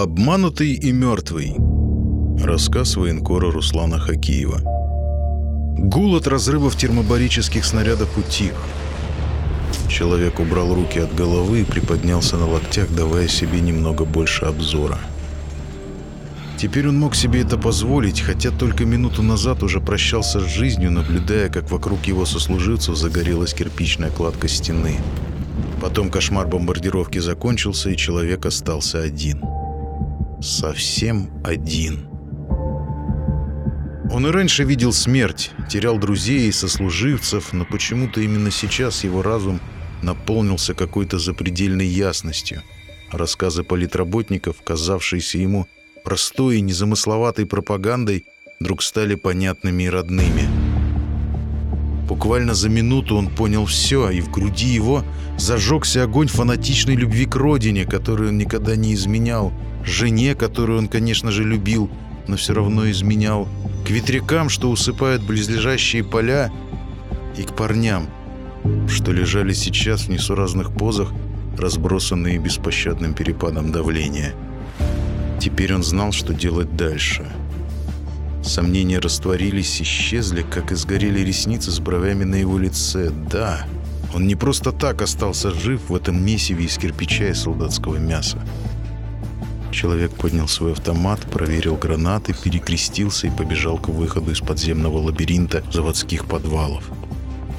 Обманутый и мертвый. Рассказ военкора Руслана Хакиева. Гул от разрывов термобарических снарядов утих. Человек убрал руки от головы и приподнялся на локтях, давая себе немного больше обзора. Теперь он мог себе это позволить, хотя только минуту назад уже прощался с жизнью, наблюдая, как вокруг его сослуживцев загорелась кирпичная кладка стены. Потом кошмар бомбардировки закончился, и человек остался один совсем один. Он и раньше видел смерть, терял друзей и сослуживцев, но почему-то именно сейчас его разум наполнился какой-то запредельной ясностью. Рассказы политработников, казавшиеся ему простой и незамысловатой пропагандой, вдруг стали понятными и родными. Буквально за минуту он понял все, и в груди его зажегся огонь фанатичной любви к родине, которую он никогда не изменял, жене, которую он, конечно же, любил, но все равно изменял, к ветрякам, что усыпают близлежащие поля, и к парням, что лежали сейчас в несуразных позах, разбросанные беспощадным перепадом давления. Теперь он знал, что делать дальше. Сомнения растворились, исчезли, как и сгорели ресницы с бровями на его лице. Да, он не просто так остался жив в этом месиве из кирпича и солдатского мяса. Человек поднял свой автомат, проверил гранаты, перекрестился и побежал к выходу из подземного лабиринта заводских подвалов.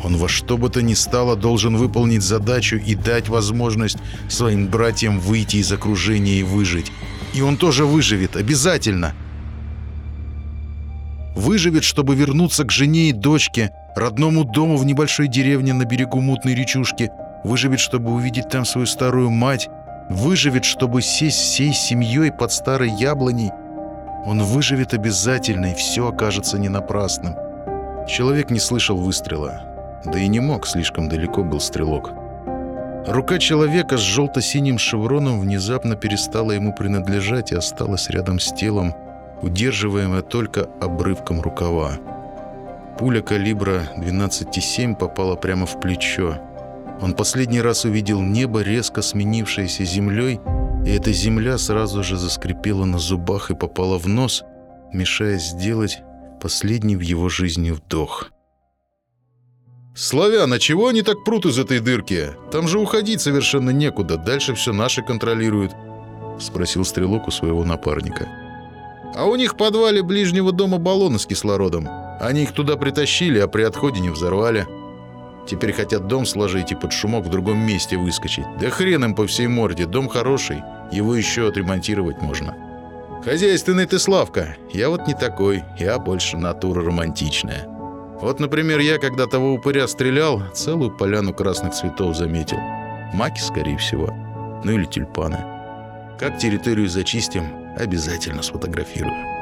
Он во что бы то ни стало должен выполнить задачу и дать возможность своим братьям выйти из окружения и выжить. И он тоже выживет, обязательно. Выживет, чтобы вернуться к жене и дочке, родному дому в небольшой деревне на берегу мутной речушки. Выживет, чтобы увидеть там свою старую мать, выживет, чтобы сесть всей семьей под старой яблоней. Он выживет обязательно, и все окажется не напрасным. Человек не слышал выстрела. Да и не мог, слишком далеко был стрелок. Рука человека с желто-синим шевроном внезапно перестала ему принадлежать и осталась рядом с телом, удерживаемая только обрывком рукава. Пуля калибра 12,7 попала прямо в плечо. Он последний раз увидел небо, резко сменившееся землей, и эта земля сразу же заскрипела на зубах и попала в нос, мешая сделать последний в его жизни вдох. «Славян, а чего они так прут из этой дырки? Там же уходить совершенно некуда, дальше все наши контролируют», — спросил Стрелок у своего напарника. «А у них в подвале ближнего дома баллоны с кислородом. Они их туда притащили, а при отходе не взорвали». Теперь хотят дом сложить и под шумок в другом месте выскочить. Да хрен им по всей морде, дом хороший, его еще отремонтировать можно. Хозяйственный ты, Славка, я вот не такой, я больше натура романтичная. Вот, например, я, когда того упыря стрелял, целую поляну красных цветов заметил. Маки, скорее всего. Ну или тюльпаны. Как территорию зачистим, обязательно сфотографирую.